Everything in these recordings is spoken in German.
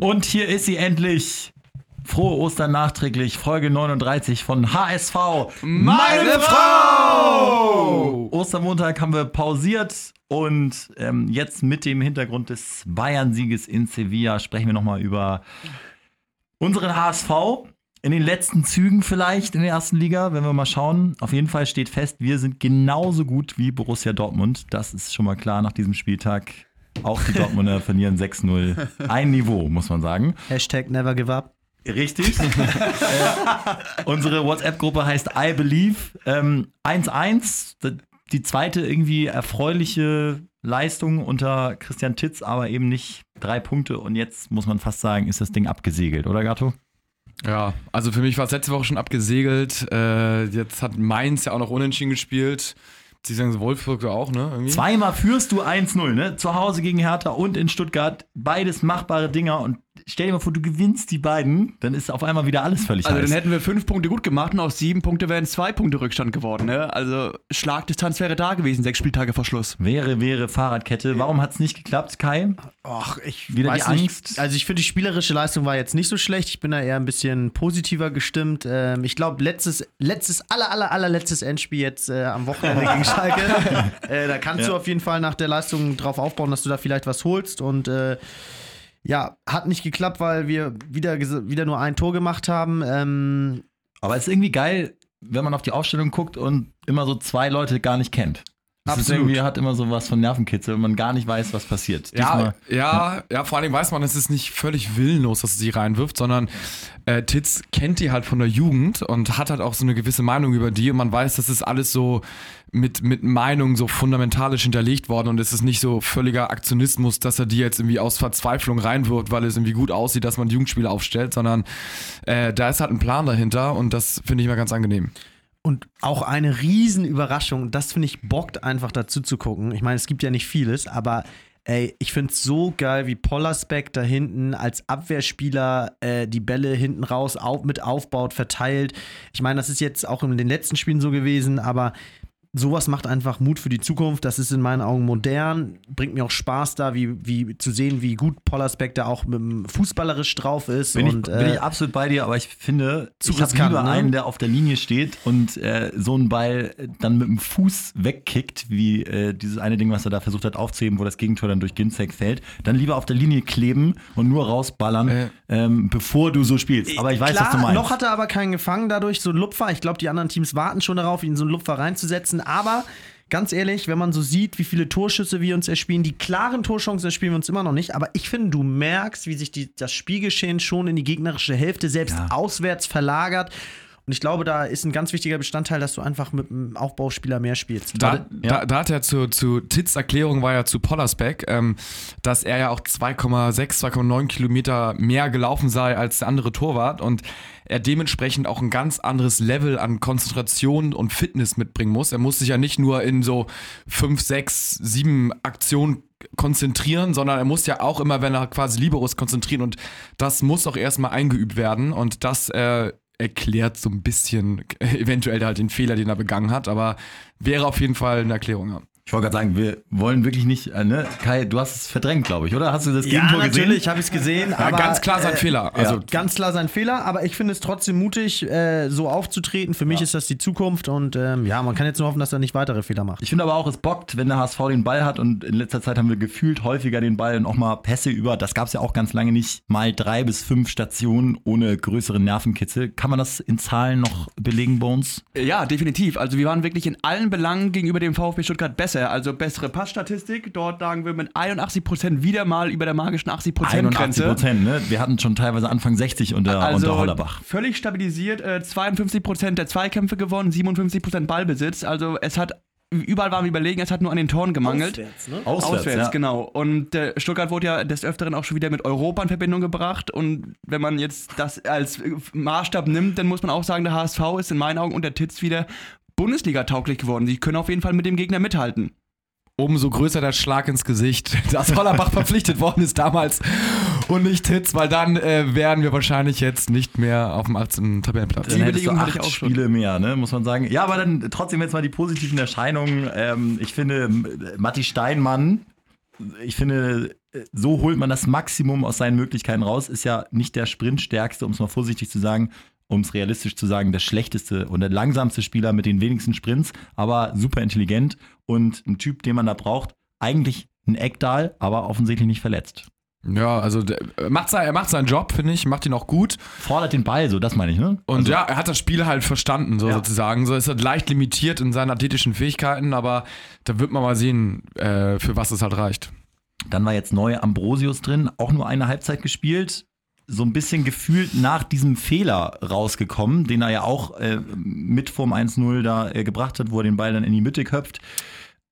Und hier ist sie endlich. Frohe Ostern nachträglich, Folge 39 von HSV. Meine Frau! Ostermontag haben wir pausiert und ähm, jetzt mit dem Hintergrund des Bayern-Sieges in Sevilla sprechen wir nochmal über unseren HSV. In den letzten Zügen vielleicht in der ersten Liga, wenn wir mal schauen. Auf jeden Fall steht fest, wir sind genauso gut wie Borussia Dortmund. Das ist schon mal klar nach diesem Spieltag. Auch die Dortmunder verlieren 6-0. Ein Niveau, muss man sagen. Hashtag never give up. Richtig. äh, unsere WhatsApp-Gruppe heißt I Believe. 1-1. Ähm, die zweite irgendwie erfreuliche Leistung unter Christian Titz, aber eben nicht drei Punkte. Und jetzt muss man fast sagen, ist das Ding abgesegelt, oder Gatto? Ja, also für mich war es letzte Woche schon abgesegelt. Äh, jetzt hat Mainz ja auch noch unentschieden gespielt. Sie sagen Wolfsburg auch, ne? Irgendwie? Zweimal führst du 1-0, ne? Zu Hause gegen Hertha und in Stuttgart. Beides machbare Dinger und stell dir mal vor, du gewinnst die beiden, dann ist auf einmal wieder alles völlig Also heiß. dann hätten wir fünf Punkte gut gemacht und aus sieben Punkte wären zwei Punkte Rückstand geworden. Ne? Also Schlagdistanz wäre da gewesen, sechs Spieltage vor Schluss. Wäre, wäre Fahrradkette. Warum hat es nicht geklappt, Kai? Ach, ich Wieder weiß die nicht. Angst? Also ich finde, die spielerische Leistung war jetzt nicht so schlecht. Ich bin da eher ein bisschen positiver gestimmt. Ähm, ich glaube, letztes, letztes, aller, aller, allerletztes Endspiel jetzt äh, am Wochenende gegen Schalke. äh, da kannst Ja. du auf jeden Fall nach der Leistung drauf aufbauen, dass du da vielleicht was holst. Und äh, ja, hat nicht geklappt, weil wir wieder, wieder nur ein Tor gemacht haben. Ähm, Aber es ist irgendwie geil, wenn man auf die Aufstellung guckt und immer so zwei Leute gar nicht kennt. Das Absolut. irgendwie, hat immer so was von Nervenkitzel, wenn man gar nicht weiß, was passiert. Ja, ja, ja, vor allem weiß man, es ist nicht völlig willenlos, dass er sie reinwirft, sondern äh, Titz kennt die halt von der Jugend und hat halt auch so eine gewisse Meinung über die und man weiß, das ist alles so mit, mit Meinung so fundamentalisch hinterlegt worden und es ist nicht so völliger Aktionismus, dass er die jetzt irgendwie aus Verzweiflung reinwirft, weil es irgendwie gut aussieht, dass man Jugendspieler aufstellt, sondern äh, da ist halt ein Plan dahinter und das finde ich mal ganz angenehm. Und auch eine Riesenüberraschung, das finde ich bockt einfach dazu zu gucken. Ich meine, es gibt ja nicht vieles, aber ey, ich finde es so geil, wie Pollersbeck da hinten als Abwehrspieler äh, die Bälle hinten raus auf, mit aufbaut, verteilt. Ich meine, das ist jetzt auch in den letzten Spielen so gewesen, aber sowas macht einfach Mut für die Zukunft. Das ist in meinen Augen modern, bringt mir auch Spaß da, wie, wie zu sehen, wie gut Pollersbeck da auch mit dem fußballerisch drauf ist. Bin, und, ich, bin äh, ich absolut bei dir, aber ich finde, Zu ich habe riskant, lieber ne? einen, der auf der Linie steht und äh, so einen Ball dann mit dem Fuß wegkickt, wie äh, dieses eine Ding, was er da versucht hat aufzuheben, wo das Gegentor dann durch Ginzek fällt. Dann lieber auf der Linie kleben und nur rausballern, Äh. ähm, bevor du so spielst. Aber ich weiß, Klar, was du meinst. Noch hat er aber keinen gefangen dadurch, so ein Lupfer. Ich glaube, die anderen Teams warten schon darauf, ihn so einen Lupfer reinzusetzen. Aber ganz ehrlich, wenn man so sieht, wie viele Torschüsse wir uns erspielen, die klaren Torchancen erspielen wir uns immer noch nicht. Aber ich finde, du merkst, wie sich die, das Spielgeschehen schon in die gegnerische Hälfte selbst Ja. auswärts verlagert. Und ich glaube, da ist ein ganz wichtiger Bestandteil, dass du einfach mit einem Aufbauspieler mehr spielst. Da, ja. da, da hat er zu, zu Tits Erklärung war ja zu Pollersbeck, ähm, dass er ja auch 2,6, 2,9 Kilometer mehr gelaufen sei als der andere Torwart und er dementsprechend auch ein ganz anderes Level an Konzentration und Fitness mitbringen muss. Er muss sich ja nicht nur in so 5, 6, 7 Aktionen konzentrieren, sondern er muss ja auch immer, wenn er quasi Liberos konzentrieren und das muss auch erstmal eingeübt werden und das äh, erklärt so ein bisschen eventuell halt den Fehler, den er begangen hat, aber wäre auf jeden Fall eine Erklärung. Ja. Ich wollte gerade sagen, wir wollen wirklich nicht, äh, ne? Kai, du hast es verdrängt, glaube ich, oder? Hast du das Ja, Gegentor natürlich, gesehen? habe ich es gesehen. Ja, aber, ganz klar sein äh, Fehler. Also ja. Ganz klar sein Fehler, aber ich finde es trotzdem mutig, äh, so aufzutreten. Für mich ist das die Zukunft und ähm, ja, man kann jetzt nur hoffen, dass er nicht weitere Fehler macht. Ich finde aber auch, es bockt, wenn der HSV den Ball hat und in letzter Zeit haben wir gefühlt häufiger den Ball und auch mal Pässe über. Das gab es ja auch ganz lange nicht. Mal drei bis fünf Stationen ohne größeren Nervenkitzel. Kann man das in Zahlen noch belegen, Bones? Ja, definitiv. Also wir waren wirklich in allen Belangen gegenüber dem VfB Stuttgart besser. Also bessere Passstatistik. Dort lagen wir mit 81% wieder mal über der magischen 80% 81 Grenze. Prozent, ne? Wir hatten schon teilweise Anfang 60 unter, Also unter Hollerbach. völlig stabilisiert. Äh, 52% der Zweikämpfe gewonnen, 57% Ballbesitz. Also es hat überall waren wir überlegen, es hat nur an den Toren gemangelt. ne? Auswärts, Auswärts, ja. genau. Und äh, Stuttgart wurde ja des Öfteren auch schon wieder mit Europa in Verbindung gebracht. Und wenn man jetzt das als Maßstab nimmt, dann muss man auch sagen, der HSV ist in meinen Augen unter Titz wieder Bundesliga-tauglich geworden. Sie können auf jeden Fall mit dem Gegner mithalten. umso größer der Schlag ins Gesicht, dass Hollerbach verpflichtet worden ist damals und nicht Hitz, weil dann äh, wären wir wahrscheinlich jetzt nicht mehr auf dem 18. Tabellenplatz. Dann Die Überlegung hatte acht ich auch schon. Spiele mehr, ne, muss man sagen. Ja, aber dann trotzdem jetzt mal die positiven Erscheinungen. Ähm, ich finde, Matti Steinmann ich finde, so holt man das Maximum aus seinen Möglichkeiten raus. Ist ja nicht der Sprintstärkste, um es mal vorsichtig zu sagen, um es realistisch zu sagen, der schlechteste und der langsamste Spieler mit den wenigsten Sprints, aber super intelligent und ein Typ, den man da braucht. Eigentlich ein Eckdahl, aber offensichtlich nicht verletzt. Ja, also der, er macht sein, er macht seinen Job, finde ich, macht ihn auch gut. Fordert den Ball, so das meine ich, ne? Und ja, er hat das Spiel halt verstanden, so Ja. sozusagen. So ist er leicht limitiert in seinen athletischen Fähigkeiten, aber da wird man mal sehen, äh, für was es halt reicht. Dann war jetzt neu Ambrosius drin, auch nur eine Halbzeit gespielt. So ein bisschen gefühlt nach diesem Fehler rausgekommen, den er ja auch äh, mit vorm 1-0 da äh, gebracht hat, wo er den Ball dann in die Mitte köpft.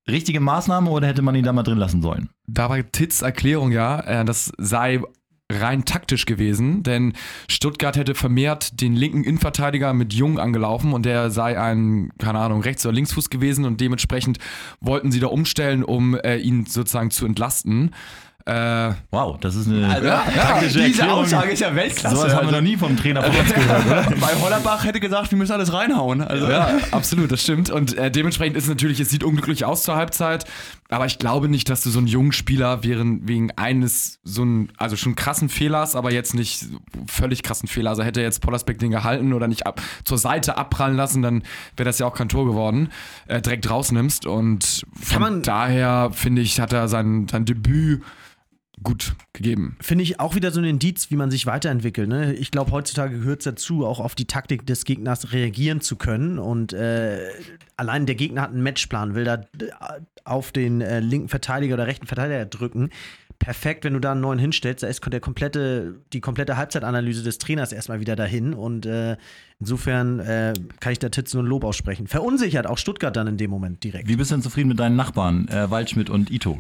Richtige Maßnahme oder hätte man ihn da mal drin lassen sollen? Da war Tits Erklärung ja, äh, das sei rein taktisch gewesen, denn Stuttgart hätte vermehrt den linken Innenverteidiger mit Jung angelaufen und der sei ein, keine Ahnung, Rechts- oder Linksfuß gewesen und dementsprechend wollten sie da umstellen, um äh, ihn sozusagen zu entlasten. Äh, Wow, das ist eine Also, Ja, ja, taktische diese Erklärung. Aussage ist ja Weltklasse. Sowas haben wir noch nie vom Trainer von uns gehört, oder? Bei Hollerbach hätte gesagt, wir müssen alles reinhauen. Also, Ja, absolut, das stimmt. Und äh, dementsprechend ist es natürlich, es sieht unglücklich aus zur Halbzeit, aber ich glaube nicht, dass du so einen jungen Spieler während, wegen eines so einen, also schon krassen Fehlers, aber jetzt nicht völlig krassen Fehler. Also hätte jetzt Pollersbeck den gehalten oder nicht ab, zur Seite abprallen lassen, dann wäre das ja auch kein Tor geworden, äh, direkt rausnimmst. Und von man- daher finde ich, hat er sein, sein Debüt gut gegeben. Finde ich auch wieder so ein Indiz, wie man sich weiterentwickelt. Ne? Ich glaube, heutzutage gehört es dazu, auch auf die Taktik des Gegners reagieren zu können. Und äh, allein der Gegner hat einen Matchplan, will da äh, auf den äh, linken Verteidiger oder rechten Verteidiger drücken. Perfekt, wenn du da einen neuen hinstellst, da ist der komplette, die komplette Halbzeitanalyse des Trainers erstmal wieder dahin. Und äh, insofern äh, kann ich da Titz nur ein Lob aussprechen. Verunsichert auch Stuttgart dann in dem Moment direkt. Wie bist du denn zufrieden mit deinen Nachbarn, äh, Waldschmidt und Ito?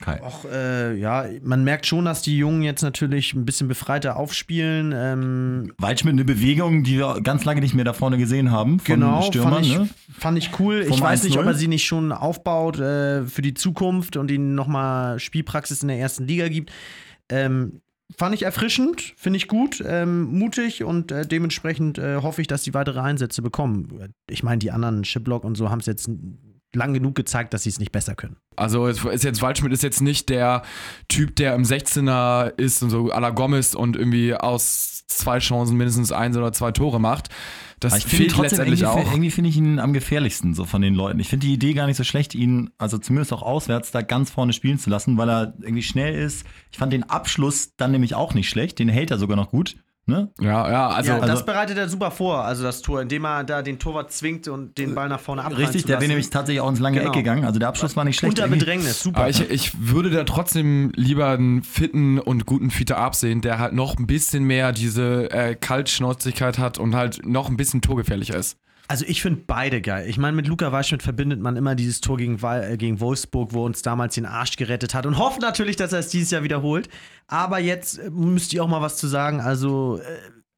Kai. Auch, äh, ja, man merkt schon, dass die Jungen jetzt natürlich ein bisschen befreiter aufspielen. Ähm, Waldschmidt eine Bewegung, die wir ganz lange nicht mehr da vorne gesehen haben von genau, Stürmern. fand, ich, ne? fand ich cool. Vom ich weiß nicht, 1-0. ob er sie nicht schon aufbaut äh, für die Zukunft und ihnen nochmal Spielpraxis in der ersten Liga gibt. Ähm, fand ich erfrischend, finde ich gut, ähm, mutig und äh, dementsprechend äh, hoffe ich, dass sie weitere Einsätze bekommen. Ich meine, die anderen Shiplock und so haben es jetzt lang genug gezeigt, dass sie es nicht besser können. Also ist jetzt Waldschmidt ist jetzt nicht der Typ, der im 16er ist und so à la Gomez und irgendwie aus zwei Chancen mindestens eins oder zwei Tore macht. Das ich fehlt trotzdem letztendlich irgendwie, auch. irgendwie finde ich ihn am gefährlichsten so von den Leuten. Ich finde die Idee gar nicht so schlecht, ihn, also zumindest auch auswärts, da ganz vorne spielen zu lassen, weil er irgendwie schnell ist. Ich fand den Abschluss dann nämlich auch nicht schlecht, den hält er sogar noch gut. Ne? Ja, ja, also, ja, das also- bereitet er super vor, also das Tor, indem er da den Torwart zwingt und den Ball nach vorne abprallen Richtig, der wäre nämlich tatsächlich auch ins lange Genau. Eck gegangen. Also der Abschluss war nicht schlecht. Unter Irgendwie- Bedrängnis, super. aber ich, ich würde da trotzdem lieber einen fitten und guten Fiete Arp sehen, der halt noch ein bisschen mehr diese äh, Kaltschnäuzigkeit hat und halt noch ein bisschen torgefährlicher ist. Also ich finde beide geil. Ich meine, mit Luca Waldschmidt verbindet man immer dieses Tor gegen, Wal- äh, gegen Wolfsburg, wo uns damals den Arsch gerettet hat und hofft natürlich, dass er es dieses Jahr wiederholt. Aber jetzt äh, müsst ihr auch mal was zu sagen. Also äh,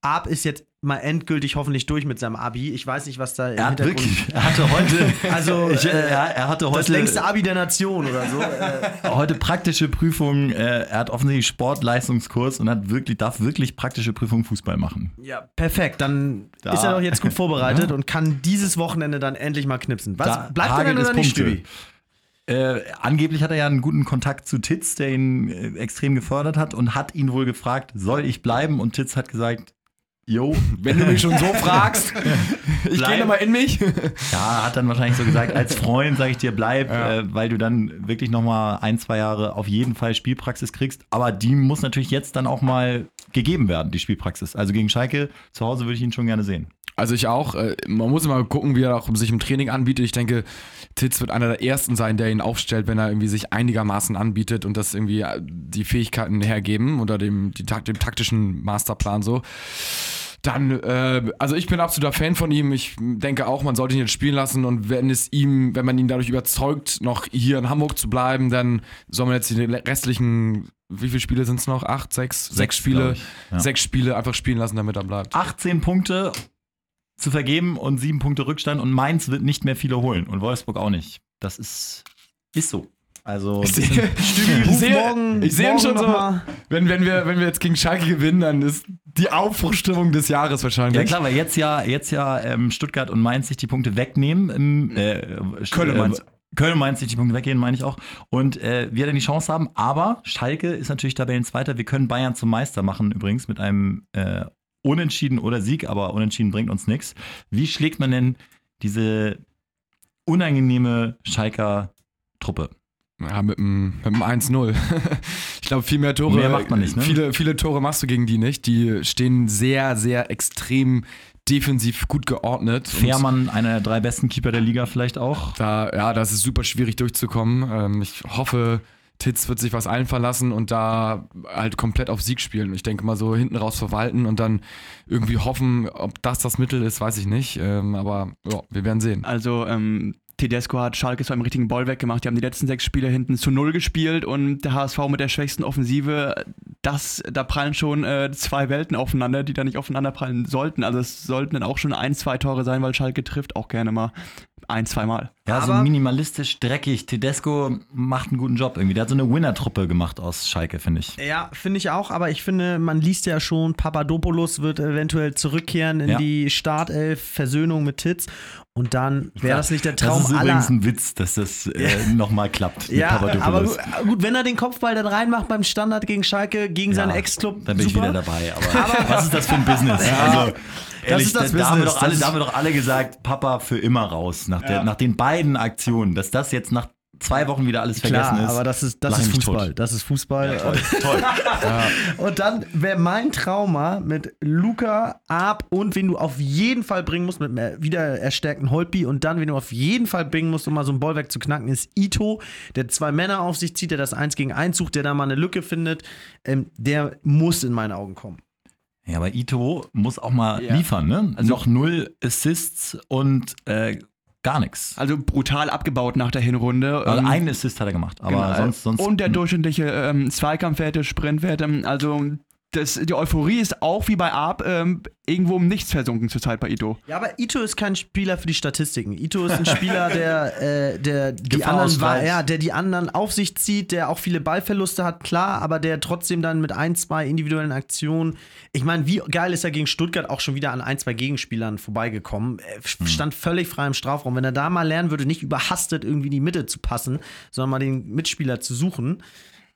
Arp ist jetzt mal endgültig hoffentlich durch mit seinem Abi. Ich weiß nicht, was da im Er hat Hintergrund- wirklich, er hatte heute, Also ich, äh, er, er hatte das heute, längste Abi der Nation oder so. äh, heute praktische Prüfungen. Äh, er hat offensichtlich Sportleistungskurs und hat wirklich, darf wirklich praktische Prüfungen Fußball machen. ja, perfekt. Dann Da- ist er doch jetzt gut vorbereitet und kann dieses Wochenende dann endlich mal knipsen. Was? Da Bleibt denn oder nicht. Stübi? Äh, angeblich hat er ja einen guten Kontakt zu Titz, der ihn äh, extrem gefördert hat und hat ihn wohl gefragt, soll ich bleiben? Und Titz hat gesagt, yo. Wenn du mich schon so fragst, ich gehe nochmal in mich. Ja, hat dann wahrscheinlich so gesagt, als Freund sage ich dir, bleib, Ja. äh, weil du dann wirklich noch mal ein, zwei Jahre auf jeden Fall Spielpraxis kriegst. Aber die muss natürlich jetzt dann auch mal gegeben werden, die Spielpraxis. Also gegen Schalke zu Hause würde ich ihn schon gerne sehen. Also ich auch. Äh, Man muss immer gucken, wie er auch sich im Training anbietet. Ich denke, Titz wird einer der ersten sein, der ihn aufstellt, wenn er irgendwie sich einigermaßen anbietet und das irgendwie äh, die Fähigkeiten hergeben oder dem, die, dem taktischen Masterplan so. Dann, äh, also ich bin absoluter Fan von ihm. Ich denke auch, man sollte ihn jetzt spielen lassen und wenn es ihm, wenn man ihn dadurch überzeugt, noch hier in Hamburg zu bleiben, dann soll man jetzt die restlichen, wie viele Spiele sind es noch? Acht, sechs, sechs, Sechs, Spiele. Ja. sechs Spiele einfach spielen lassen, damit er bleibt. 18 Punkte zu vergeben und sieben Punkte Rückstand und Mainz wird nicht mehr viele holen und Wolfsburg auch nicht. Das ist, ist so. Also, Ich sehe, ich sehe, morgen- ich sehe schon so, mal. wenn, wenn, wir, wenn wir jetzt gegen Schalke gewinnen, dann ist die Aufbruchstimmung des Jahres wahrscheinlich. ja klar, weil jetzt ja, jetzt ja ähm, Stuttgart und Mainz sich die Punkte wegnehmen. Im, äh, Köln und äh, Mainz. Köln und Mainz sich die Punkte weggehen, meine ich auch. Und äh, wir dann die Chance haben. Aber Schalke ist natürlich Tabellenzweiter. Wir können Bayern zum Meister machen, übrigens, mit einem äh, Unentschieden oder Sieg, aber Unentschieden bringt uns nichts. Wie schlägt man denn diese unangenehme Schalker Truppe? Ja, mit einem, mit einem 1-0. ich glaube, viel mehr Tore. Mehr macht man nicht, ne? Viele, viele Tore machst du gegen die nicht. Die stehen sehr, sehr extrem defensiv gut geordnet. Fährmann, einer der drei besten Keeper der Liga, vielleicht auch. Da, ja, das ist super schwierig durchzukommen. Ähm, ich hoffe, Titz wird sich was einfallen lassen und da halt komplett auf Sieg spielen. Ich denke mal so hinten raus verwalten und dann irgendwie hoffen, ob das das Mittel ist, weiß ich nicht. Ähm, aber ja, wir werden sehen. Also, ähm, Tedesco hat Schalke zu einem richtigen Ball weggemacht. Die haben die letzten sechs Spiele hinten zu null gespielt und der HSV mit der schwächsten Offensive, das, da prallen schon äh, zwei Welten aufeinander, die da nicht aufeinander prallen sollten. Also es sollten dann auch schon ein, zwei Tore sein, weil Schalke trifft auch gerne mal ein, zwei Mal. Ja, so Aber- minimalistisch, dreckig. Tedesco macht einen guten Job irgendwie. Der hat so eine Winner-Truppe gemacht aus Schalke, finde ich. Ja, finde ich auch, aber ich finde, man liest ja schon, Papadopoulos wird eventuell zurückkehren in Ja. die Startelf, Versöhnung mit Titz. Und dann wäre das nicht der Traum Das ist aller. übrigens ein Witz, dass das äh, nochmal klappt mit ja, aber gut, wenn er den Kopfball dann reinmacht beim Standard gegen Schalke, gegen seinen Ja, Ex-Club, Dann bin ich super. wieder dabei. Aber, was ist das für ein Business? Also, ehrlich, ist das da, da, haben wir doch alle, Das da haben wir doch alle gesagt, Papa für immer raus. Nach, der, nach den beiden Aktionen, dass das jetzt nach zwei Wochen wieder alles vergessen Klar, ist. aber das ist, das ist Fußball. tot. Das ist Fußball. Toll, toll. Und dann wäre mein Trauma mit Luca, Ab und wen du auf jeden Fall bringen musst, mit einem wieder erstärkten Holpi und dann, wen du auf jeden Fall bringen musst, um mal so ein Bollwerk zu knacken, ist Ito, der zwei Männer auf sich zieht, der das Eins gegen Eins sucht, der da mal eine Lücke findet. Ähm, der muss in meine Augen kommen. Ja, aber Ito muss auch mal Ja. liefern, ne? Also- Noch null Assists und äh, gar nichts. Also brutal abgebaut nach der Hinrunde. Also Ähm, einen Assist hat er gemacht, aber Genau. sonst, sonst. Und der durchschnittliche ähm, Zweikampfwerte, Sprintwerte, also das, die Euphorie ist auch wie bei Arp ähm, irgendwo im Nichts versunken zurzeit bei Ito. Ja, aber Ito ist kein Spieler für die Statistiken. Ito ist ein Spieler, der, äh, der die Gefahr anderen ja, der die anderen auf sich zieht, der auch viele Ballverluste hat, klar, aber der trotzdem dann mit ein, zwei individuellen Aktionen. Ich meine, wie geil ist er gegen Stuttgart auch schon wieder an ein, zwei Gegenspielern vorbeigekommen. Er Hm. stand völlig frei im Strafraum. Wenn er da mal lernen würde, nicht überhastet irgendwie in die Mitte zu passen, sondern mal den Mitspieler zu suchen,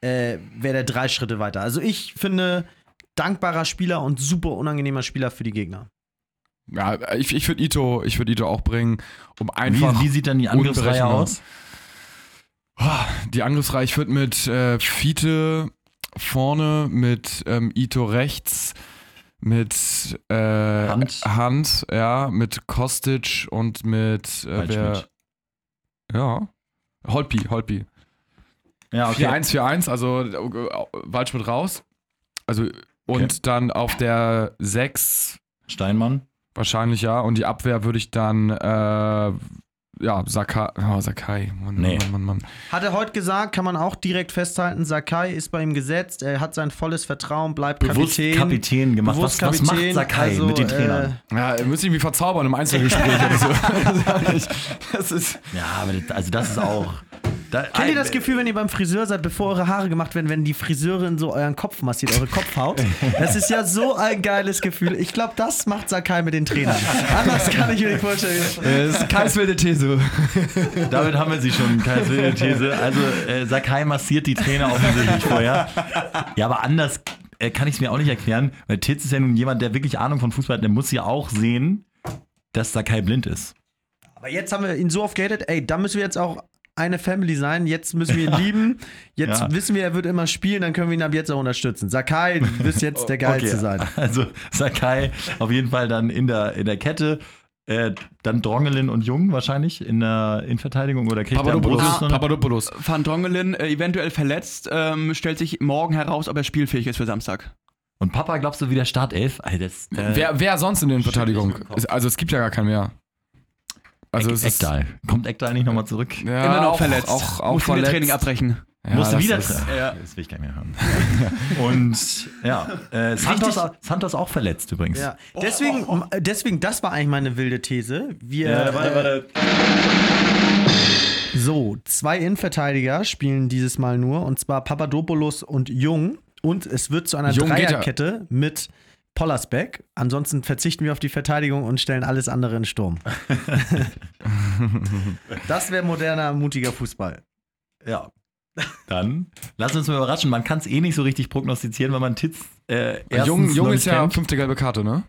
äh, wäre der drei Schritte weiter. Also ich finde, dankbarer Spieler und super unangenehmer Spieler für die Gegner. Ja, ich, ich würde Ito, ich würde Ito auch bringen, um wie, einfach wie sieht dann die Angriffsreihe aus? die Angriffsreihe. Ich würde mit äh, Fiete vorne, mit ähm, Ito rechts, mit äh, Hand. Hand, ja, mit Kostic und mit äh, wer, Waldschmidt. ja, Holpi, Holpi. Ja, okay. 4-1, 4-1, also äh, Waldschmidt raus. Also und Okay. dann auf der 6 Steinmann. wahrscheinlich ja und die Abwehr würde ich dann äh, ja, Sakai, oh, Sakai, Mann, Nee. Mann, Mann, Mann. Hat er heute gesagt, kann man auch direkt festhalten, Sakai ist bei ihm gesetzt, er hat sein volles Vertrauen, bleibt Bewusst Kapitän. Kapitän, gemacht. Bewusst was, was macht Kapitän, Sakai also, mit den äh, Trainern? Ja, er müsste irgendwie verzaubern im Einzelgespräch oder so. das ist ja, aber das, also das ist auch. Da, Kennt ihr das Gefühl, wenn ihr beim Friseur seid, bevor eure Haare gemacht werden, wenn die Friseurin so euren Kopf massiert, eure Kopfhaut? Das ist ja so ein geiles Gefühl. Ich glaube, das macht Sakai mit den Trainern. Anders kann ich mir nicht vorstellen. Das ist Kais wilde These. Damit haben wir sie schon, keine wilde These. Also äh, Sakai massiert die Trainer offensichtlich vorher. Ja, aber anders äh, kann ich es mir auch nicht erklären, weil Titz ist ja nun jemand, der wirklich Ahnung von Fußball hat. Der muss ja auch sehen, dass Sakai blind ist. Aber jetzt haben wir ihn so oft gehatet, ey, da müssen wir jetzt auch eine Family sein. Jetzt müssen wir ihn lieben. Jetzt Ja. wissen wir, er wird immer spielen, dann können wir ihn ab jetzt auch unterstützen. Sakai, du wirst jetzt der Geilste sein. Also Sakai auf jeden Fall dann in der, in der Kette. Äh, dann Drongelin und Jung wahrscheinlich in der Innenverteidigung oder kriegt Papadopoulos. Ambrosius noch Papadopoulos. Van Drongelen äh, eventuell verletzt, ähm, stellt sich morgen heraus, ob er spielfähig ist für Samstag. Und Papa, glaubst du wieder Startelf? Alter, das, äh, Wer, wer sonst in der Verteidigung? Schüttel ich mit dem Kopf. Es- Also es gibt ja gar keinen mehr. Also es ist, Ekdal. Kommt Ekdal nicht nochmal zurück? Ja, Immer noch auch, verletzt. Auch, auch Muss wieder verletzt. Training abbrechen. Ja, Musste das wieder. ist- Ja. Das will ich gar nicht mehr hören. Und ja, äh, Santos, Santos auch verletzt übrigens. Ja. Deswegen, deswegen, das war eigentlich meine wilde These. Wir, Äh, warte, warte. So, zwei Innenverteidiger spielen dieses Mal nur, und zwar Papadopoulos und Jung. Und es wird zu einer Jung ja. Dreierkette mit Pollersbeck. Ansonsten verzichten wir auf die Verteidigung und stellen alles andere in Sturm. das wäre moderner, mutiger Fußball. Ja. Dann lass uns mal überraschen. Man kann es eh nicht so richtig prognostizieren, weil man Titz äh, erstens Jung, Jung noch ist ja fünfte gelbe Karte, ne?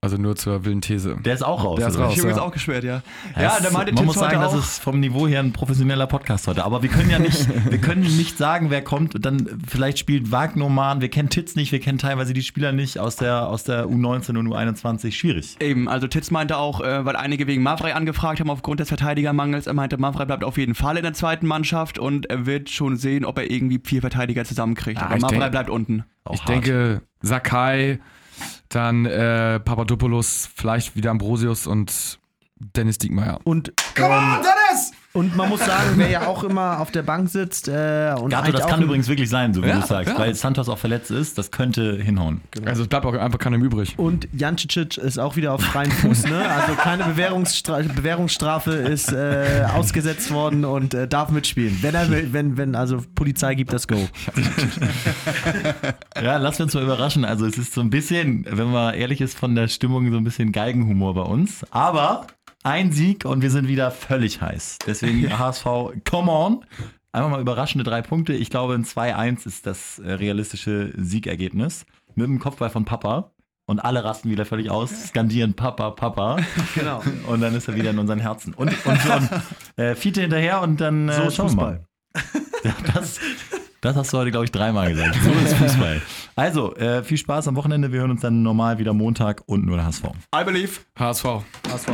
Also nur zur wilden These. Der ist auch raus. Der ist oder? raus. Junge ist ja. auch gesperrt, ja. Ja, Ja, es- der meinte man Tipps muss sagen, das ist vom Niveau her ein professioneller Podcast heute. Aber wir können ja nicht, wir können nicht sagen, wer kommt. Und dann vielleicht spielt Wagnoman. Wir kennen Titz nicht, wir kennen teilweise die Spieler nicht aus der, aus der U19 und U21. Schwierig. Eben, also Titz meinte auch, äh, weil einige wegen Mavrei angefragt haben aufgrund des Verteidigermangels, er meinte, Mavrei bleibt auf jeden Fall in der zweiten Mannschaft und er wird schon sehen, ob er irgendwie vier Verteidiger zusammenkriegt. Ah, Aber ich Mavrei bleibt unten. Auch ich hart. denke, Sakai, dann äh, Papadopoulos, vielleicht wieder Ambrosius und Dennis Diekmeyer. Und, ähm, und man muss sagen, wer ja auch immer auf der Bank sitzt äh, und Gato, eigentlich das auch kann übrigens wirklich sein, so wie Ja, du sagst. ja. Weil Santos auch verletzt ist, das könnte hinhauen. Also es bleibt auch einfach keinem übrig. Und Jancicic ist auch wieder auf freiem Fuß, ne? Also keine Bewährungsstra Bewährungsstrafe ist äh, ausgesetzt worden und äh, darf mitspielen. Wenn er will, wenn, wenn, also Polizei gibt das Go. Ja, lassen wir uns mal überraschen. Also es ist so ein bisschen, wenn man ehrlich ist, von der Stimmung so ein bisschen Geigenhumor bei uns. Aber ein Sieg und wir sind wieder völlig heiß. Deswegen HSV, come on. Einfach mal überraschende drei Punkte. Ich glaube, ein 2-1 ist das äh, realistische Siegergebnis. Mit dem Kopfball von Papa. Und alle rasten wieder völlig aus, skandieren Papa, Papa. Genau. Und dann ist er wieder in unseren Herzen. Und, und, und äh, Fiete hinterher und dann äh, So ist schauen wir mal. Das, das hast du heute, glaube ich, dreimal gesagt. So ist Fußball. Also, äh, viel Spaß am Wochenende. Wir hören uns dann normal wieder Montag und nur der HSV. I believe. HSV. HSV.